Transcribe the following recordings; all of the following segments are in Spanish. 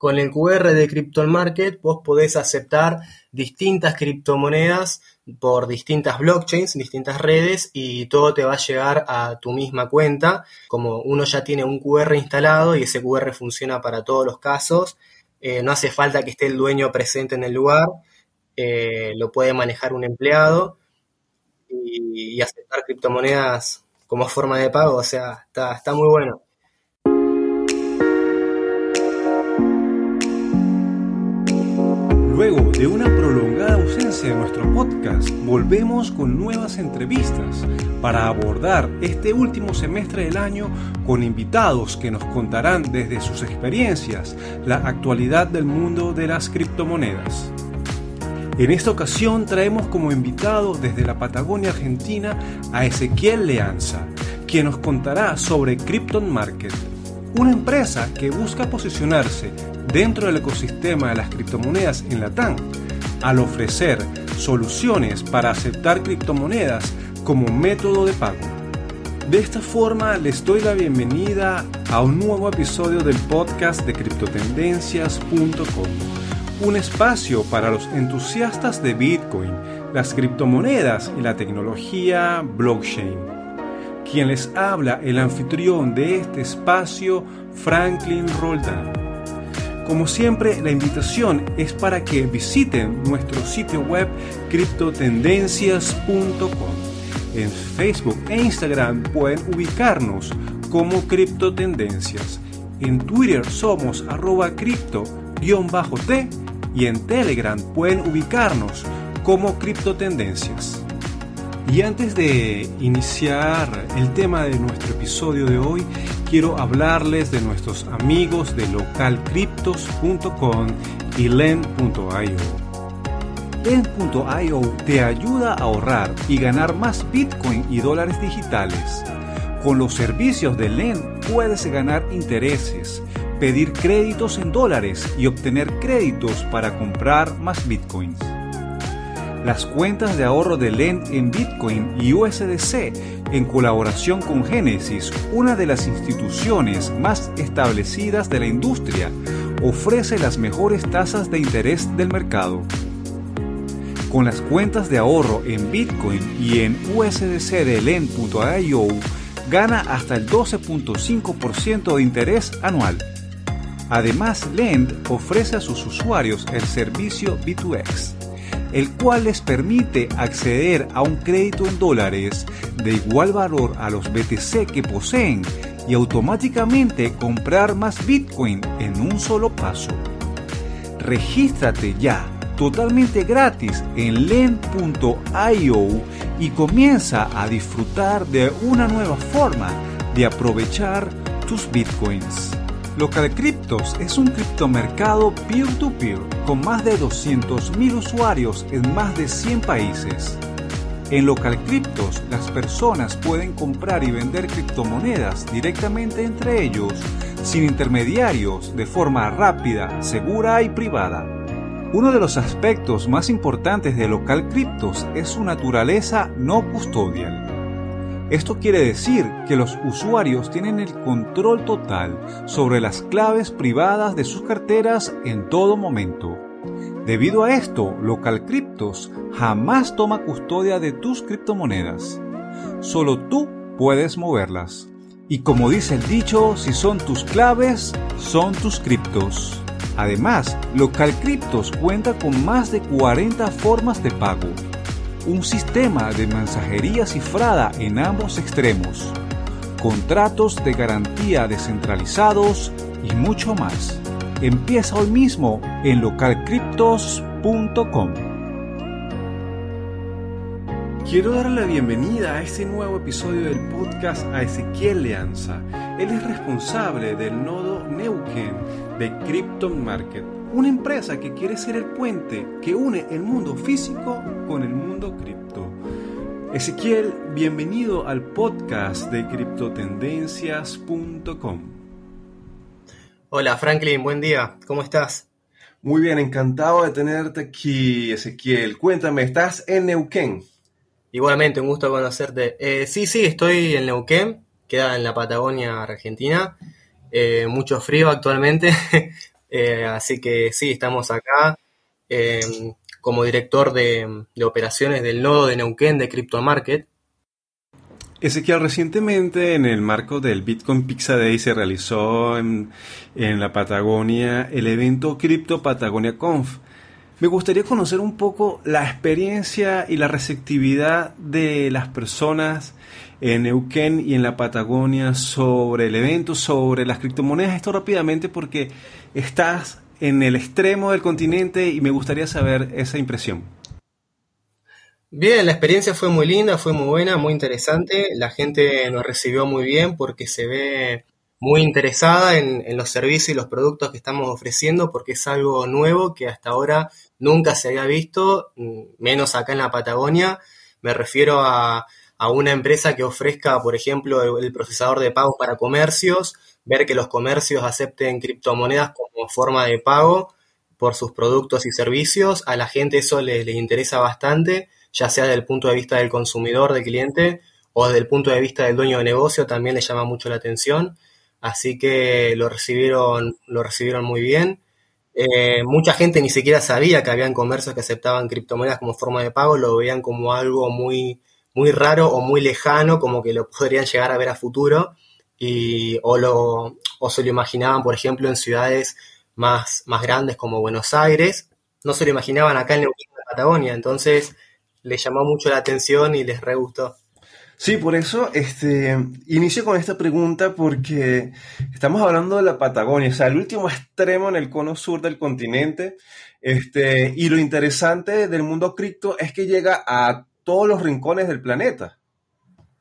con el QR de Krypton Market vos podés aceptar distintas criptomonedas por distintas blockchains, distintas redes y todo te va a llegar a tu misma cuenta. Como uno ya tiene un QR instalado y ese QR funciona para todos los casos, eh, no hace falta que esté el dueño presente en el lugar, eh, lo puede manejar un empleado y, aceptar criptomonedas como forma de pago, o sea, está muy bueno. Luego de una prolongada ausencia de nuestro podcast, volvemos con nuevas entrevistas para abordar este último semestre del año con invitados que nos contarán desde sus experiencias la actualidad del mundo de las criptomonedas. En esta ocasión traemos como invitado desde la Patagonia Argentina a Ezequiel Leanza, quien nos contará sobre Krypton Market, una empresa que busca posicionarse dentro del ecosistema de las criptomonedas en la TAM, al ofrecer soluciones para aceptar criptomonedas como método de pago. De esta forma les doy la bienvenida a un nuevo episodio del podcast de criptotendencias.com, un espacio para los entusiastas de Bitcoin, las criptomonedas y la tecnología blockchain. Quien les habla, el anfitrión de este espacio, Franklin Roldán. Como siempre, la invitación es para que visiten nuestro sitio web criptotendencias.com. En Facebook e Instagram pueden ubicarnos como Criptotendencias. En Twitter somos arroba cripto-t y en Telegram pueden ubicarnos como Criptotendencias. Y antes de iniciar el tema de nuestro episodio de hoy, quiero hablarles de nuestros amigos de localcryptos.com y len.io. Len.io te ayuda a ahorrar y ganar más Bitcoin y dólares digitales. Con los servicios de Len puedes ganar intereses, pedir créditos en dólares y obtener créditos para comprar más Bitcoins. Las cuentas de ahorro de LEN en Bitcoin y USDC en colaboración con Genesis, una de las instituciones más establecidas de la industria, ofrece las mejores tasas de interés del mercado. Con las cuentas de ahorro en Bitcoin y en USDC de Lend.io, gana hasta el 12.5% de interés anual. Además, Lend ofrece a sus usuarios el servicio B2X el cual les permite acceder a un crédito en dólares de igual valor a los BTC que poseen y automáticamente comprar más Bitcoin en un solo paso. Regístrate ya totalmente gratis en len.io y comienza a disfrutar de una nueva forma de aprovechar tus bitcoins. LocalCryptos es un criptomercado peer-to-peer con más de 200.000 usuarios en más de 100 países. En LocalCryptos las personas pueden comprar y vender criptomonedas directamente entre ellos sin intermediarios de forma rápida, segura y privada. Uno de los aspectos más importantes de LocalCryptos es su naturaleza no custodial. Esto quiere decir que los usuarios tienen el control total sobre las claves privadas de sus carteras en todo momento. Debido a esto, LocalCryptos jamás toma custodia de tus criptomonedas. Solo tú puedes moverlas. Y como dice el dicho, si son tus claves, son tus criptos. Además, LocalCryptos cuenta con más de 40 formas de pago un sistema de mensajería cifrada en ambos extremos, contratos de garantía descentralizados y mucho más. Empieza hoy mismo en localcryptos.com. Quiero dar la bienvenida a este nuevo episodio del podcast a Ezequiel Leanza. Él es responsable del nodo Neuquén de Krypton Market una empresa que quiere ser el puente que une el mundo físico con el mundo cripto. Ezequiel, bienvenido al podcast de criptotendencias.com. Hola Franklin, buen día, ¿cómo estás? Muy bien, encantado de tenerte aquí, Ezequiel. Cuéntame, ¿estás en Neuquén? Igualmente, un gusto conocerte. Eh, sí, sí, estoy en Neuquén, queda en la Patagonia Argentina. Eh, mucho frío actualmente, Eh, así que sí, estamos acá em, como director de, operaciones del nodo de Neuquén de Crypto Market. Ezequiel, recientemente en el marco del Bitcoin Pizza Day se realizó en, en la Patagonia el evento Crypto Patagonia Conf. Me gustaría conocer un poco la experiencia y la receptividad de las personas en Neuquén y en la Patagonia sobre el evento, sobre las criptomonedas. Esto rápidamente porque estás en el extremo del continente y me gustaría saber esa impresión. Bien, la experiencia fue muy linda, fue muy buena, muy interesante. La gente nos recibió muy bien porque se ve muy interesada en, los servicios y los productos que estamos ofreciendo porque es algo nuevo que hasta ahora nunca se había visto, mm, menos acá en la Patagonia. Me refiero a a una empresa que ofrezca, por ejemplo, el, procesador de pago para comercios, ver que los comercios acepten criptomonedas como forma de pago por sus productos y servicios. A la gente eso le, interesa bastante, ya sea desde el punto de vista del consumidor, del cliente, o desde el punto de vista del dueño de negocio, también le llama mucho la atención. Así que lo recibieron, lo recibieron muy bien. Eh, mucha gente ni siquiera sabía que habían comercios que aceptaban criptomonedas como forma de pago, lo veían como algo muy muy raro o muy lejano, como que lo podrían llegar a ver a futuro, y, o, lo, o se lo imaginaban, por ejemplo, en ciudades más, más grandes como Buenos Aires, no se lo imaginaban acá en Neuquén, Patagonia, entonces les llamó mucho la atención y les re gustó. Sí, por eso este, inicio con esta pregunta porque estamos hablando de la Patagonia, o sea, el último extremo en el cono sur del continente. Este, y lo interesante del mundo cripto es que llega a todos los rincones del planeta.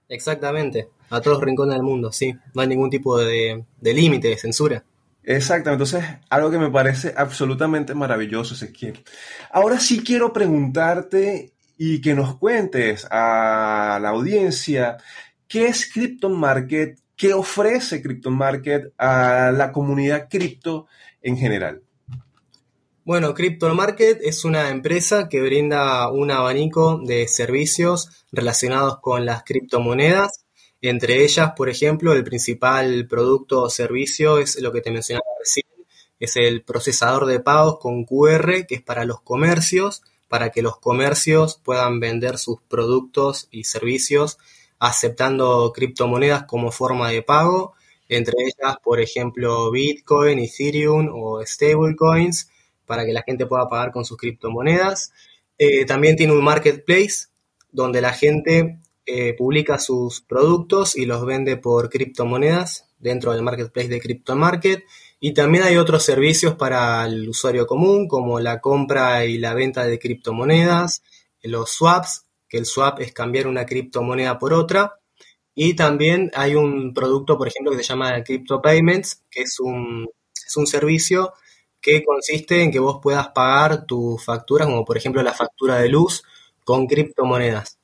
Exactamente, a todos los rincones del mundo, sí. No hay ningún tipo de, límite, de censura. Exactamente, entonces algo que me parece absolutamente maravilloso, Ezequiel. Ahora sí quiero preguntarte y que nos cuentes a la audiencia qué es Crypto Market, qué ofrece Crypto Market a la comunidad cripto en general. Bueno, Crypto Market es una empresa que brinda un abanico de servicios relacionados con las criptomonedas. Entre ellas, por ejemplo, el principal producto o servicio es lo que te mencionaba recién, es el procesador de pagos con QR, que es para los comercios, para que los comercios puedan vender sus productos y servicios aceptando criptomonedas como forma de pago, entre ellas, por ejemplo, Bitcoin, Ethereum o stablecoins para que la gente pueda pagar con sus criptomonedas. Eh, también tiene un marketplace donde la gente eh, publica sus productos y los vende por criptomonedas dentro del marketplace de CryptoMarket. Y también hay otros servicios para el usuario común, como la compra y la venta de criptomonedas, los swaps, que el swap es cambiar una criptomoneda por otra. Y también hay un producto, por ejemplo, que se llama Crypto Payments, que es un, es un servicio que consiste en que vos puedas pagar tus facturas, como por ejemplo la factura de luz, con criptomonedas.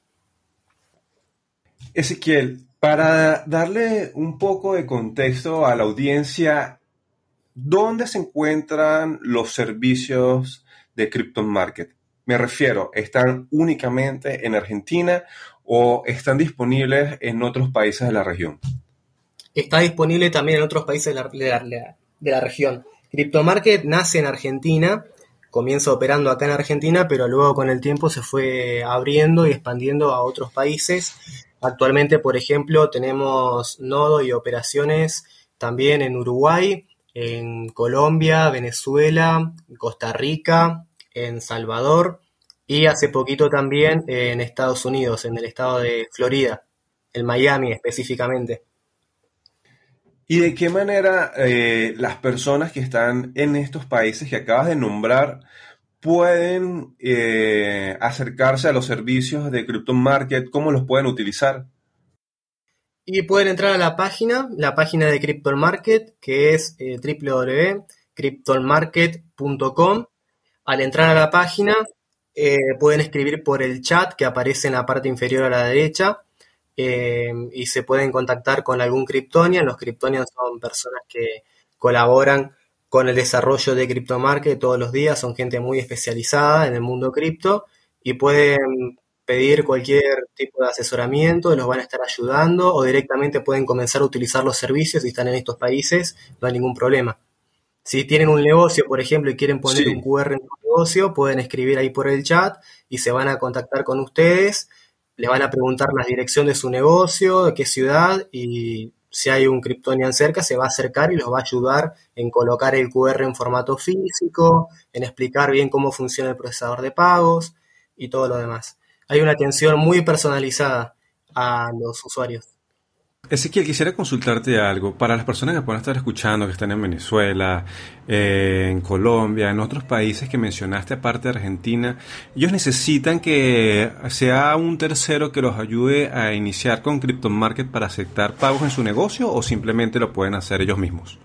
Ezequiel, para darle un poco de contexto a la audiencia, ¿dónde se encuentran los servicios de Crypto Market? Me refiero, ¿están únicamente en Argentina o están disponibles en otros países de la región? Está disponible también en otros países de la, de la región. CryptoMarket nace en Argentina, comienza operando acá en Argentina, pero luego con el tiempo se fue abriendo y expandiendo a otros países. Actualmente, por ejemplo, tenemos nodo y operaciones también en Uruguay, en Colombia, Venezuela, Costa Rica, en Salvador y hace poquito también en Estados Unidos, en el estado de Florida, en Miami específicamente. ¿Y de qué manera eh, las personas que están en estos países que acabas de nombrar pueden eh, acercarse a los servicios de Crypto Market? ¿Cómo los pueden utilizar? Y pueden entrar a la página, la página de Crypto Market, que es eh, www.cryptomarket.com. Al entrar a la página, pueden escribir por el chat que aparece en la parte inferior a la derecha eh, y se pueden contactar con algún Kryptonian. Los Kryptonians son personas que colaboran con el desarrollo de CryptoMarket todos los días, son gente muy especializada en el mundo cripto y pueden pedir cualquier tipo de asesoramiento, los van a estar ayudando o directamente pueden comenzar a utilizar los servicios si están en estos países, no hay ningún problema. Si tienen un negocio, por ejemplo, y quieren poner un QR en su negocio, pueden escribir ahí por el chat y se van a contactar con ustedes. Le van a preguntar la dirección de su negocio, de qué ciudad y si hay un Kryptonian cerca, se va a acercar y los va a ayudar en colocar el QR en formato físico, en explicar bien cómo funciona el procesador de pagos y todo lo demás. Hay una atención muy personalizada a los usuarios. Ezequiel, quisiera consultarte algo. Para las personas que puedan estar escuchando, que están en Venezuela, eh, en Colombia, en otros países que mencionaste, aparte de Argentina, ellos necesitan que sea un tercero que los ayude a iniciar con Crypto Market para aceptar pagos en su negocio o simplemente lo pueden hacer ellos mismos.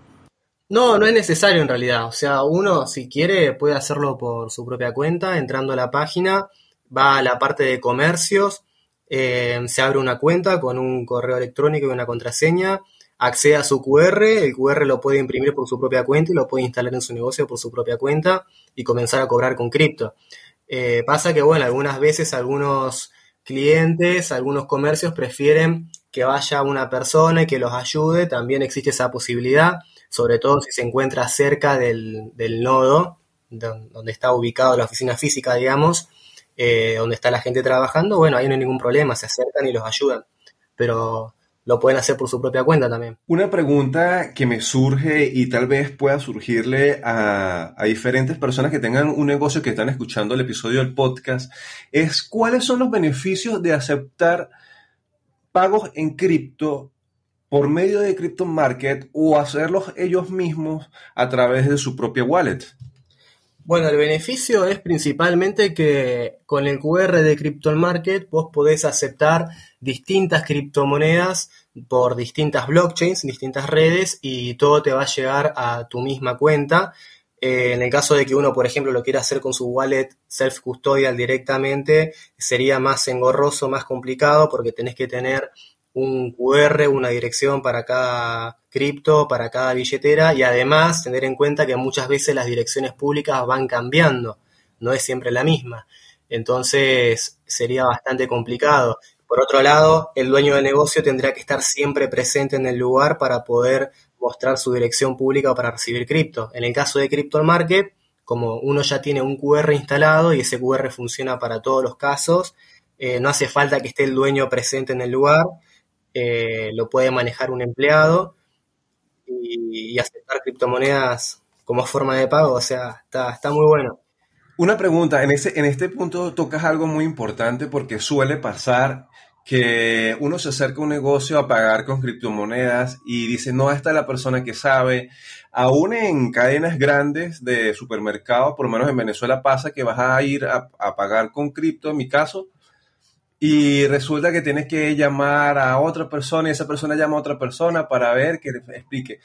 No, no es necesario en realidad. O sea, uno si quiere puede hacerlo por su propia cuenta, entrando a la página, va a la parte de comercios eh, se abre una cuenta con un correo electrónico y una contraseña, accede a su QR, el QR lo puede imprimir por su propia cuenta y lo puede instalar en su negocio por su propia cuenta y comenzar a cobrar con cripto. Eh, pasa que, bueno, algunas veces algunos clientes, algunos comercios prefieren que vaya una persona y que los ayude, también existe esa posibilidad, sobre todo si se encuentra cerca del, del nodo donde está ubicado la oficina física, digamos, eh, donde está la gente trabajando, bueno, ahí no hay ningún problema, se acercan y los ayudan. Pero lo pueden hacer por su propia cuenta también. Una pregunta que me surge y tal vez pueda surgirle a, a, diferentes personas que tengan un negocio que están escuchando el episodio del podcast es cuáles son los beneficios de aceptar pagos en cripto por medio de Crypto Market o hacerlos ellos mismos a través de su propia wallet. Bueno, el beneficio es principalmente que con el QR de Crypto Market vos podés aceptar distintas criptomonedas por distintas blockchains, distintas redes y todo te va a llegar a tu misma cuenta. Eh, en el caso de que uno, por ejemplo, lo quiera hacer con su wallet self-custodial directamente, sería más engorroso, más complicado porque tenés que tener un QR, una dirección para cada cripto, para cada billetera y además tener en cuenta que muchas veces las direcciones públicas van cambiando, no es siempre la misma. Entonces sería bastante complicado. Por otro lado, el dueño del negocio tendrá que estar siempre presente en el lugar para poder mostrar su dirección pública para recibir cripto. En el caso de Crypto Market, como uno ya tiene un QR instalado y ese QR funciona para todos los casos, eh, no hace falta que esté el dueño presente en el lugar, eh, lo puede manejar un empleado y, aceptar criptomonedas como forma de pago, o sea, está, está muy bueno. Una pregunta, en, ese, en este punto tocas algo muy importante porque suele pasar que uno se acerca a un negocio a pagar con criptomonedas y dice, no, esta es la persona que sabe. Aún en cadenas grandes de supermercados, por lo menos en Venezuela pasa que vas a ir a, a pagar con cripto, en mi caso, y resulta que tienes que llamar a otra persona y esa persona llama a otra persona para ver que le explique.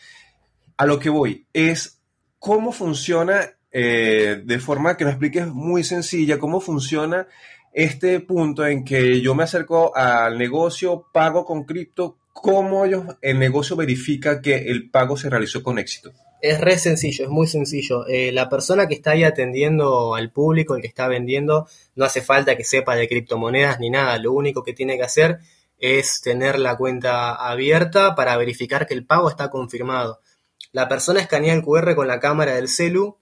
A lo que voy es cómo funciona, eh, de forma que lo expliques muy sencilla, cómo funciona este punto en que yo me acerco al negocio, pago con cripto, cómo ellos, el negocio verifica que el pago se realizó con éxito. Es re sencillo, es muy sencillo. Eh, la persona que está ahí atendiendo al público, el que está vendiendo, no hace falta que sepa de criptomonedas ni nada. Lo único que tiene que hacer es tener la cuenta abierta para verificar que el pago está confirmado. La persona escanea el QR con la cámara del celu.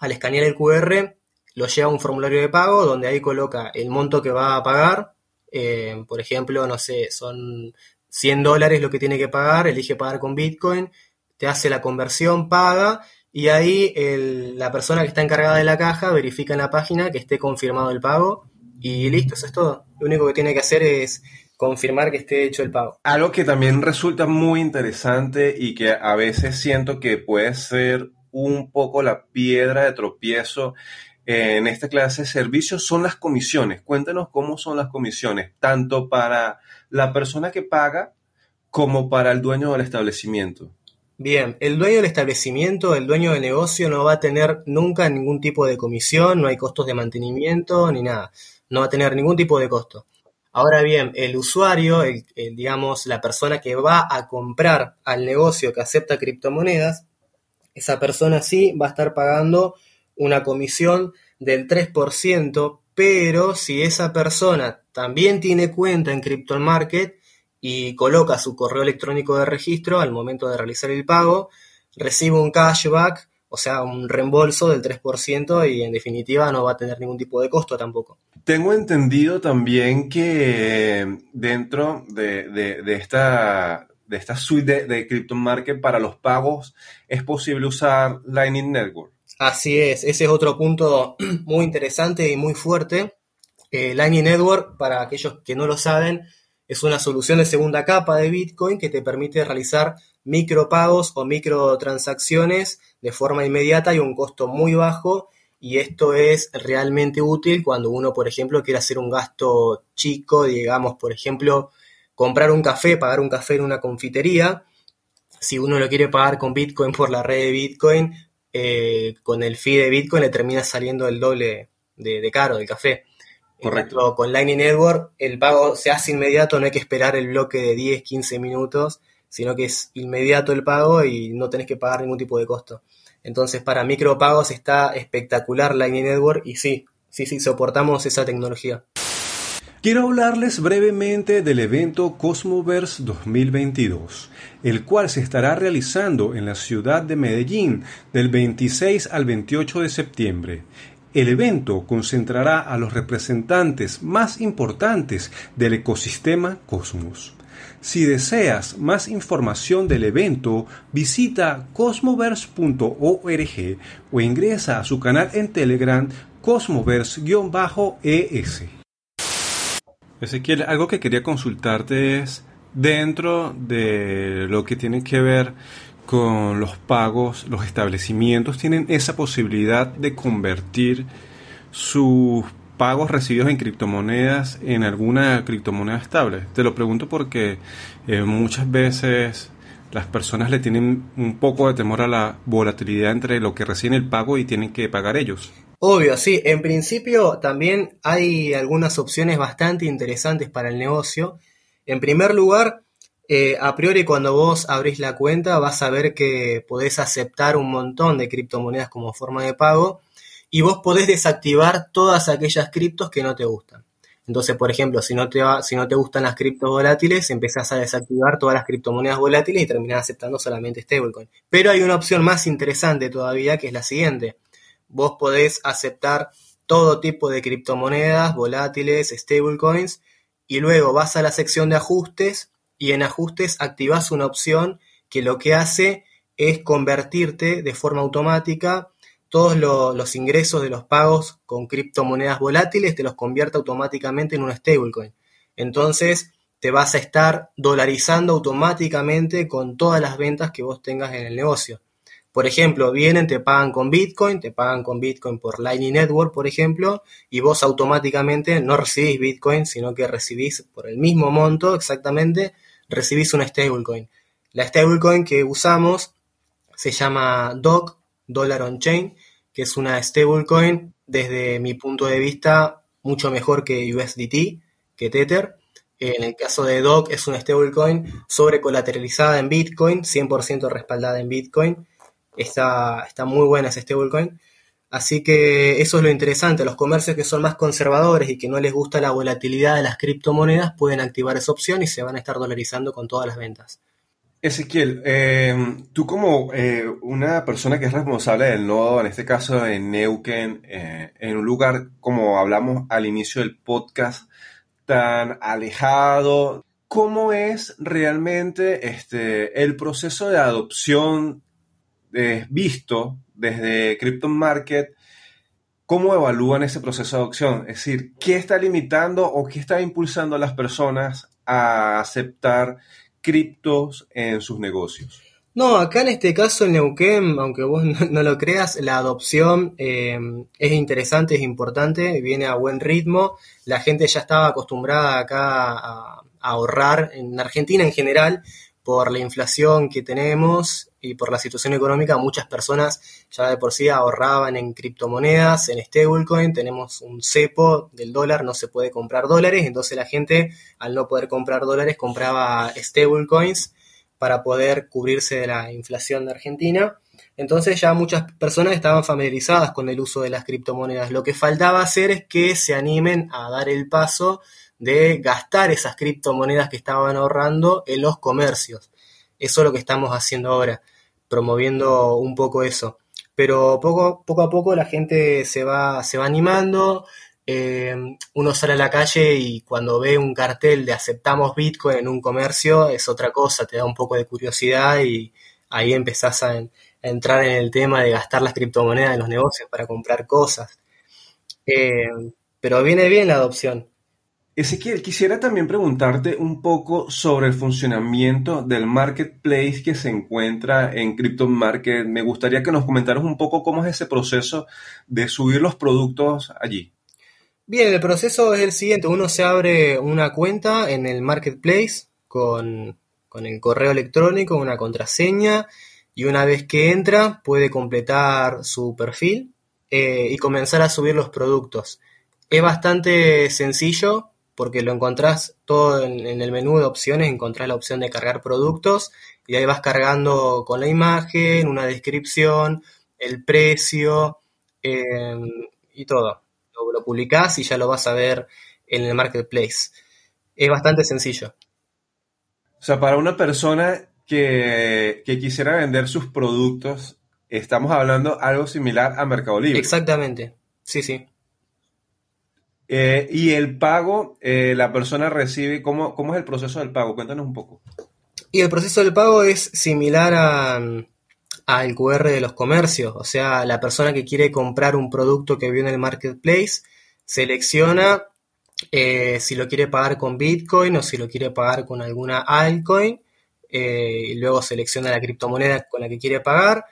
Al escanear el QR, lo lleva a un formulario de pago donde ahí coloca el monto que va a pagar. Eh, por ejemplo, no sé, son 100 dólares lo que tiene que pagar, elige pagar con Bitcoin te hace la conversión, paga, y ahí la persona que está encargada de la caja verifica en la página que esté confirmado el pago y listo, eso es todo. Lo único que tiene que hacer es confirmar que esté hecho el pago. Algo que también resulta muy interesante y que a veces siento que puede ser un poco la piedra de tropiezo en esta clase de servicios son las comisiones. Cuéntanos cómo son las comisiones, tanto para la persona que paga como para el dueño del establecimiento. Bien, el dueño del establecimiento, el dueño del negocio no va a tener nunca ningún tipo de comisión, no hay costos de mantenimiento ni nada, no va a tener ningún tipo de costo. Ahora bien, el usuario, el, digamos, la persona que va a comprar al negocio que acepta criptomonedas, esa persona sí va a estar pagando una comisión del 3%, pero si esa persona también tiene cuenta en Crypto Market, y coloca su correo electrónico de registro al momento de realizar el pago, recibe un cashback o sea, un reembolso del 3% y en definitiva no va a tener ningún tipo de costo tampoco. Tengo entendido también que dentro de, esta, de esta suite de, de Crypto Market para los pagos es posible usar Lightning Network. Así es, ese es otro punto muy interesante y muy fuerte. Eh, Lightning Network, para aquellos que no lo saben, es una solución de segunda capa de Bitcoin que te permite realizar micropagos o microtransacciones de forma inmediata y un costo muy bajo. Y esto es realmente útil cuando uno, por ejemplo, quiere hacer un gasto chico, digamos, por ejemplo, comprar un café, pagar un café en una confitería. Si uno lo quiere pagar con Bitcoin por la red de Bitcoin, eh, con el fee de Bitcoin le termina saliendo el doble de, caro del café. Correcto. con Lightning Network el pago se hace inmediato, no hay que esperar el bloque de 10, 15 minutos, sino que es inmediato el pago y no tenés que pagar ningún tipo de costo. Entonces para micropagos está espectacular Lightning Network y sí, sí, sí, soportamos esa tecnología. Quiero hablarles brevemente del evento Cosmoverse 2022, el cual se estará realizando en la ciudad de Medellín del 26 al 28 de septiembre. El evento concentrará a los representantes más importantes del ecosistema Cosmos. Si deseas más información del evento, visita cosmoverse.org o ingresa a su canal en Telegram cosmoverse-es. Ezequiel, algo que quería consultarte es dentro de lo que tiene que ver con los pagos, los establecimientos tienen esa posibilidad de convertir sus pagos recibidos en criptomonedas en alguna criptomoneda estable. Te lo pregunto porque eh, muchas veces las personas le tienen un poco de temor a la volatilidad entre lo que reciben el pago y tienen que pagar ellos. Obvio, sí. En principio también hay algunas opciones bastante interesantes para el negocio. En primer lugar, eh, a priori cuando vos abrís la cuenta vas a ver que podés aceptar un montón de criptomonedas como forma de pago y vos podés desactivar todas aquellas criptos que no te gustan. Entonces, por ejemplo, si no te, si no te gustan las criptos volátiles, empezás a desactivar todas las criptomonedas volátiles y terminás aceptando solamente stablecoin. Pero hay una opción más interesante todavía que es la siguiente vos podés aceptar todo tipo de criptomonedas, volátiles, stablecoins, y luego vas a la sección de ajustes y en ajustes activas una opción que lo que hace es convertirte de forma automática todos los ingresos de los pagos con criptomonedas volátiles, te los convierte automáticamente en un stablecoin. Entonces te vas a estar dolarizando automáticamente con todas las ventas que vos tengas en el negocio. Por ejemplo, vienen, te pagan con Bitcoin, te pagan con Bitcoin por Lightning Network, por ejemplo, y vos automáticamente no recibís Bitcoin, sino que recibís por el mismo monto exactamente, recibís una stablecoin. La stablecoin que usamos se llama DOC, Dollar on Chain, que es una stablecoin desde mi punto de vista mucho mejor que USDT, que Tether. En el caso de DOC es una stablecoin sobre colateralizada en Bitcoin, 100% respaldada en Bitcoin Está, está muy buena ese stablecoin. Así que eso es lo interesante. Los comercios que son más conservadores y que no les gusta la volatilidad de las criptomonedas pueden activar esa opción y se van a estar dolarizando con todas las ventas. Ezequiel, eh, tú como eh, una persona que es responsable del nodo, en este caso en Neuquén, eh, en un lugar como hablamos al inicio del podcast, tan alejado, ¿cómo es realmente este, el proceso de adopción visto desde Crypto Market, ¿cómo evalúan ese proceso de adopción? Es decir, ¿qué está limitando o qué está impulsando a las personas a aceptar criptos en sus negocios? No, acá en este caso en Neuquén, aunque vos no, lo creas, la adopción eh, es interesante, es importante, viene a buen ritmo. La gente ya estaba acostumbrada acá a ahorrar, en Argentina en general, por la inflación que tenemos y por la situación económica, muchas personas ya de por sí ahorraban en criptomonedas, en stablecoin, tenemos un cepo del dólar, no se puede comprar dólares, entonces la gente al no poder comprar dólares compraba stablecoins para poder cubrirse de la inflación de Argentina. Entonces ya muchas personas estaban familiarizadas con el uso de las criptomonedas. Lo que faltaba hacer es que se animen a dar el paso de gastar esas criptomonedas que estaban ahorrando en los comercios. Eso es lo que estamos haciendo ahora, promoviendo un poco eso. pero poco, poco a poco la gente se va, se va animando, eh, uno sale a la calle y cuando ve un cartel de aceptamos Bitcoin en un comercio es otra cosa, te da un poco de curiosidad y ahí empezás a, entrar en el tema de gastar las criptomonedas en los negocios para comprar cosas. Eh, pero viene bien la adopción. Ezequiel, quisiera también preguntarte un poco sobre el funcionamiento del marketplace que se encuentra en Crypto Market. Me gustaría que nos comentaras un poco cómo es ese proceso de subir los productos allí. Bien, el proceso es el siguiente. Uno se abre una cuenta en el marketplace con, el correo electrónico, una contraseña, y una vez que entra puede completar su perfil eh, y comenzar a subir los productos. Es bastante sencillo porque lo encontrás todo en, el menú de opciones, encontrás la opción de cargar productos y ahí vas cargando con la imagen, una descripción, el precio em, y todo. Lo, lo publicás y ya lo vas a ver en el marketplace. Es bastante sencillo. O sea, para una persona que, que quisiera vender sus productos, estamos hablando algo similar a Mercado Libre. Exactamente, sí, sí. Eh, y el pago, eh, la persona recibe, ¿cómo, ¿cómo es el proceso del pago? Cuéntanos un poco. Y el proceso del pago es similar al QR de los comercios. O sea, la persona que quiere comprar un producto que vio en el marketplace selecciona eh, si lo quiere pagar con Bitcoin o si lo quiere pagar con alguna altcoin. y luego selecciona la criptomoneda con la que quiere pagar.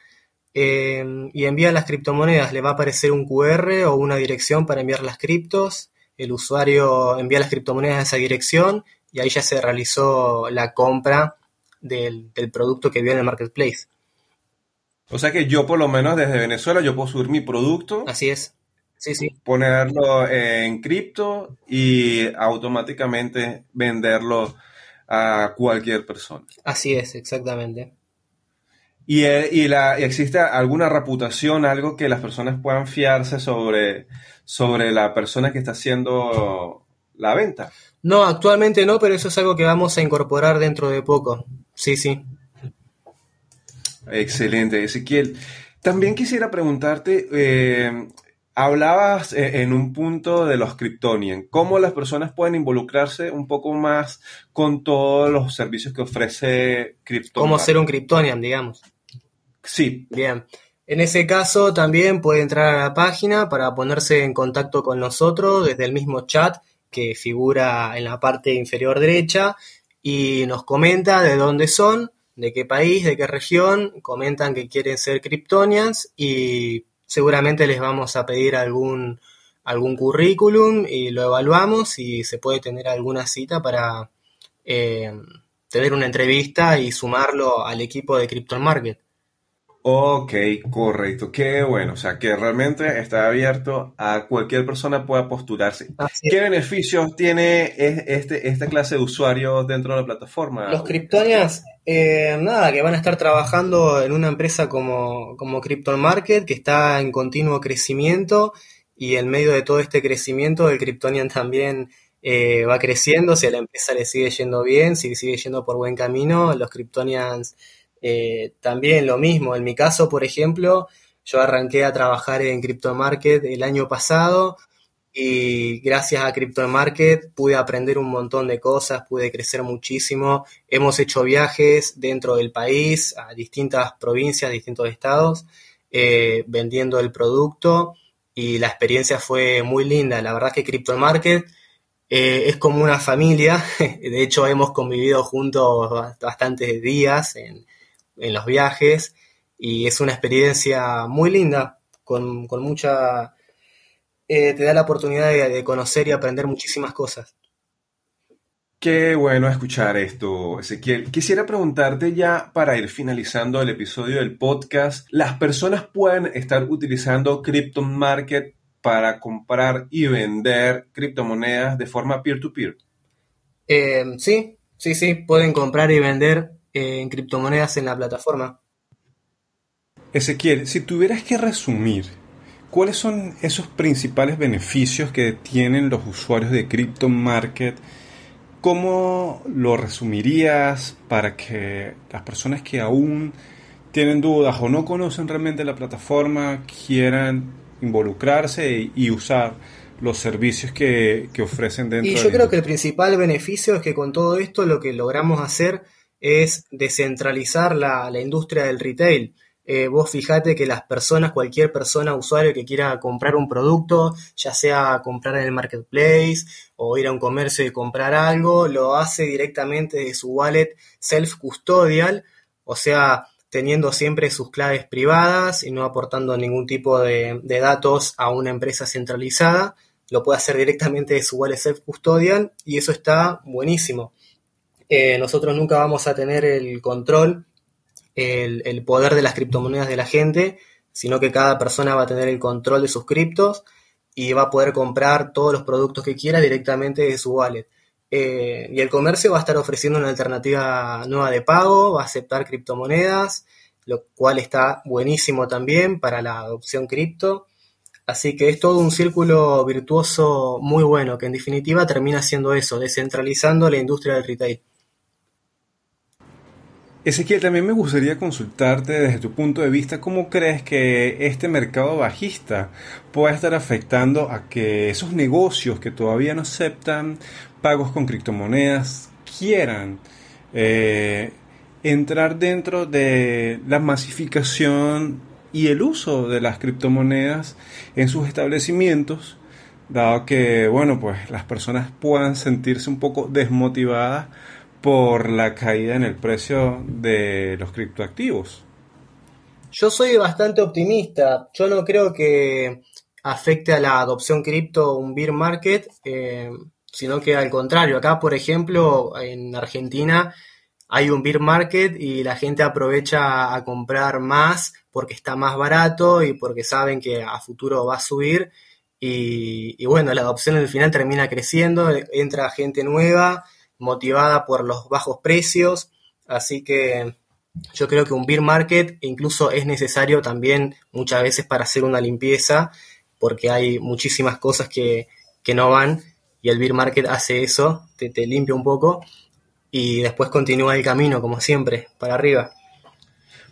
Em, y envía las criptomonedas, le va a aparecer un QR o una dirección para enviar las criptos, el usuario envía las criptomonedas a esa dirección y ahí ya se realizó la compra del, producto que vio en el marketplace. O sea que yo por lo menos desde Venezuela yo puedo subir mi producto. Así es. Sí, sí. Ponerlo en cripto y automáticamente venderlo a cualquier persona. Así es, exactamente. Y, eh, y, la, existe alguna reputación, algo que las personas puedan fiarse sobre, sobre la persona que está haciendo la venta. No, actualmente no, pero eso es algo que vamos a incorporar dentro de poco. Sí, sí. Excelente, Ezequiel. También quisiera preguntarte, eh, hablabas eh, en un punto de los Kryptonian, cómo las personas pueden involucrarse un poco más con todos los servicios que ofrece Kryptonian. Cómo ser un Kryptonian, digamos. Sí. Bien. En ese caso también puede entrar a la página para ponerse en contacto con nosotros desde el mismo chat que figura en la parte inferior derecha y nos comenta de dónde son, de qué país, de qué región, comentan que quieren ser Kryptonians y seguramente les vamos a pedir algún, algún currículum y lo evaluamos y se puede tener alguna cita para eh, tener una entrevista y sumarlo al equipo de Crypto Market. Ok, correcto. Qué bueno. O sea, que realmente está abierto a cualquier persona pueda postularse. ¿Qué beneficios tiene este, esta clase de usuarios dentro de la plataforma? Los Kryptonians, eh, nada, que van a estar trabajando en una empresa como, como Crypto Market, que está en continuo crecimiento y en medio de todo este crecimiento el Kryptonian también eh, va creciendo. Si a la empresa le sigue yendo bien, si sigue yendo por buen camino, los Kryptonians eh, también lo mismo, en mi caso, por ejemplo, yo arranqué a trabajar en Crypto Market el año pasado y gracias a Crypto Market pude aprender un montón de cosas, pude crecer muchísimo. Hemos hecho viajes dentro del país, a distintas provincias, distintos estados, eh, vendiendo el producto y la experiencia fue muy linda. La verdad que Crypto Market eh, es como una familia, de hecho hemos convivido juntos bastantes días en, en los viajes y es una experiencia muy linda, con, mucha... Eh, te da la oportunidad de, conocer y aprender muchísimas cosas. Qué bueno escuchar esto, Ezequiel. Quisiera preguntarte ya para ir finalizando el episodio del podcast, ¿las personas pueden estar utilizando Crypto Market para comprar y vender criptomonedas de forma peer-to-peer? Eh, sí, sí, sí, pueden comprar y vender en criptomonedas en la plataforma. Ezequiel, si tuvieras que resumir, ¿cuáles son esos principales beneficios que tienen los usuarios de Crypto Market? ¿Cómo lo resumirías para que las personas que aún tienen dudas o no conocen realmente la plataforma, quieran involucrarse y usar los servicios que, ofrecen dentro. Y yo creo que el principal beneficio es que con todo esto lo que logramos hacer es descentralizar la, industria del retail. Eh, vos fijate que las personas, cualquier persona, usuario que quiera comprar un producto, ya sea comprar en el marketplace o ir a un comercio y comprar algo, lo hace directamente de su wallet self-custodial, o sea, teniendo siempre sus claves privadas y no aportando ningún tipo de, datos a una empresa centralizada. Lo puede hacer directamente de su wallet self-custodial y eso está buenísimo. Eh, nosotros nunca vamos a tener el control, el, poder de las criptomonedas de la gente, sino que cada persona va a tener el control de sus criptos y va a poder comprar todos los productos que quiera directamente de su wallet. Eh, y el comercio va a estar ofreciendo una alternativa nueva de pago, va a aceptar criptomonedas, lo cual está buenísimo también para la adopción cripto. Así que es todo un círculo virtuoso muy bueno, que en definitiva termina siendo eso, descentralizando la industria del retail. Ezequiel, también me gustaría consultarte desde tu punto de vista, ¿cómo crees que este mercado bajista puede estar afectando a que esos negocios que todavía no aceptan pagos con criptomonedas quieran eh, entrar dentro de la masificación y el uso de las criptomonedas en sus establecimientos, dado que, bueno, pues las personas puedan sentirse un poco desmotivadas por la caída en el precio de los criptoactivos. Yo soy bastante optimista. Yo no creo que afecte a la adopción cripto un bear market, eh, sino que al contrario. Acá, por ejemplo, en Argentina hay un bear market y la gente aprovecha a comprar más porque está más barato y porque saben que a futuro va a subir. Y, y bueno, la adopción al final termina creciendo, entra gente nueva motivada por los bajos precios, así que yo creo que un beer market incluso es necesario también muchas veces para hacer una limpieza, porque hay muchísimas cosas que, no van y el beer market hace eso, te, te limpia un poco y después continúa el camino, como siempre, para arriba.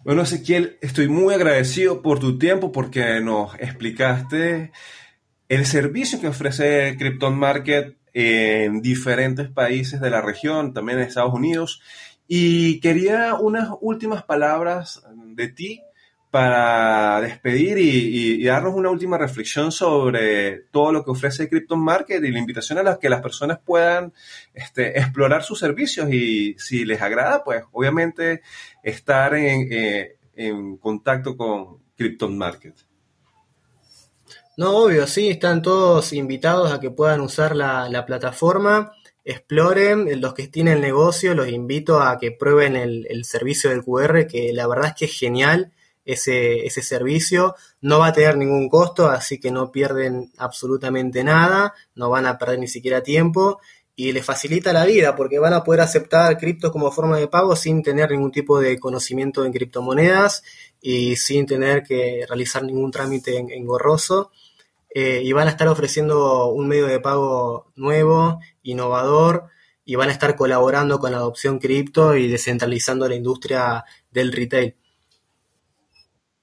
Bueno, Ezequiel, estoy muy agradecido por tu tiempo porque nos explicaste el servicio que ofrece Krypton Market en diferentes países de la región, también en Estados Unidos. Y quería unas últimas palabras de ti para despedir y, darnos una última reflexión sobre todo lo que ofrece Crypto Market y la invitación a la que las personas puedan este, explorar sus servicios y si les agrada, pues obviamente estar en, eh, en contacto con Krypton Market. No, obvio, sí, están todos invitados a que puedan usar la, plataforma, exploren, los que tienen el negocio, los invito a que prueben el, servicio del QR, que la verdad es que es genial ese, ese servicio, no va a tener ningún costo, así que no pierden absolutamente nada, no van a perder ni siquiera tiempo y les facilita la vida porque van a poder aceptar criptos como forma de pago sin tener ningún tipo de conocimiento en criptomonedas y sin tener que realizar ningún trámite engorroso. Eh, y van a estar ofreciendo un medio de pago nuevo, innovador, y van a estar colaborando con la adopción cripto y descentralizando la industria del retail.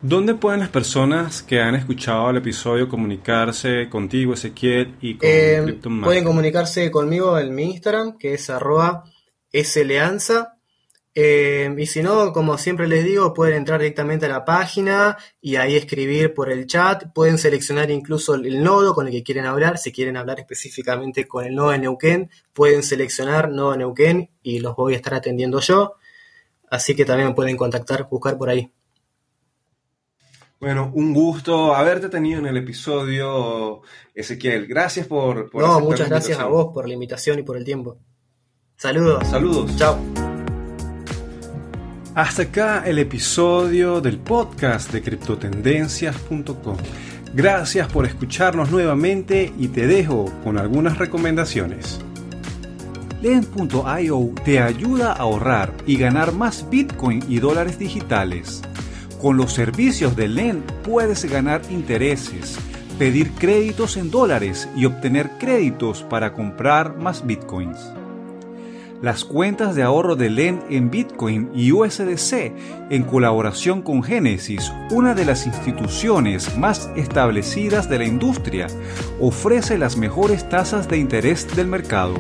¿Dónde pueden las personas que han escuchado el episodio comunicarse contigo, Ezequiel, y con eh, Pueden comunicarse conmigo en mi Instagram, que es arroba sleanza, eh, y si no, como siempre les digo, pueden entrar directamente a la página y ahí escribir por el chat. Pueden seleccionar incluso el nodo con el que quieren hablar. Si quieren hablar específicamente con el nodo de Neuquén, pueden seleccionar nodo de Neuquén y los voy a estar atendiendo yo. Así que también me pueden contactar, buscar por ahí. Bueno, un gusto haberte tenido en el episodio, Ezequiel. Gracias por... por no, muchas gracias a vos por la invitación y por el tiempo. Saludos. Saludos. Chao. Hasta acá el episodio del podcast de criptotendencias.com. Gracias por escucharnos nuevamente y te dejo con algunas recomendaciones. Len.io te ayuda a ahorrar y ganar más Bitcoin y dólares digitales. Con los servicios de Len puedes ganar intereses, pedir créditos en dólares y obtener créditos para comprar más Bitcoins. Las cuentas de ahorro de LEN en Bitcoin y USDC, en colaboración con Genesis, una de las instituciones más establecidas de la industria, ofrece las mejores tasas de interés del mercado.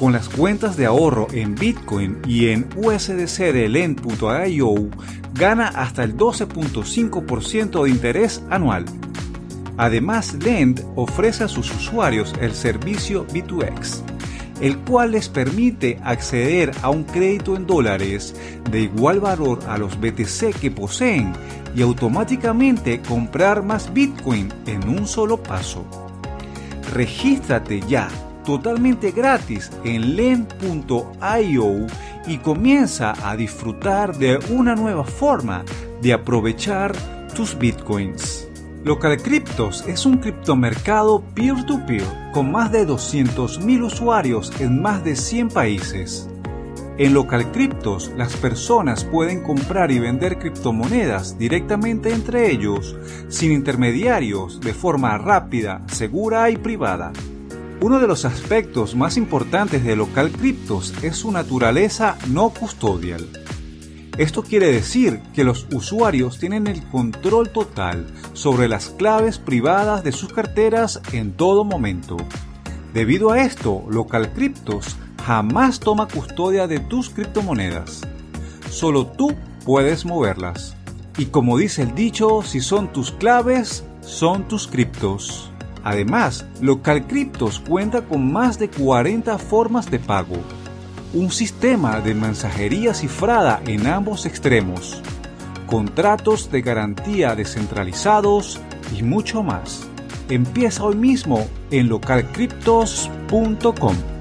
Con las cuentas de ahorro en Bitcoin y en USDC de Lend.io, gana hasta el 12.5% de interés anual. Además, Lend ofrece a sus usuarios el servicio B2X, el cual les permite acceder a un crédito en dólares de igual valor a los BTC que poseen y automáticamente comprar más Bitcoin en un solo paso. Regístrate ya totalmente gratis en len.io y comienza a disfrutar de una nueva forma de aprovechar tus bitcoins. LocalCryptos es un criptomercado peer-to-peer con más de 200.000 usuarios en más de 100 países. En LocalCryptos las personas pueden comprar y vender criptomonedas directamente entre ellos, sin intermediarios, de forma rápida, segura y privada. Uno de los aspectos más importantes de Local Cryptos es su naturaleza no custodial. Esto quiere decir que los usuarios tienen el control total sobre las claves privadas de sus carteras en todo momento. Debido a esto, Local Cryptos jamás toma custodia de tus criptomonedas. Solo tú puedes moverlas. Y como dice el dicho, si son tus claves, son tus criptos. Además, LocalCryptos cuenta con más de 40 formas de pago, un sistema de mensajería cifrada en ambos extremos, contratos de garantía descentralizados y mucho más. Empieza hoy mismo en localcryptos.com.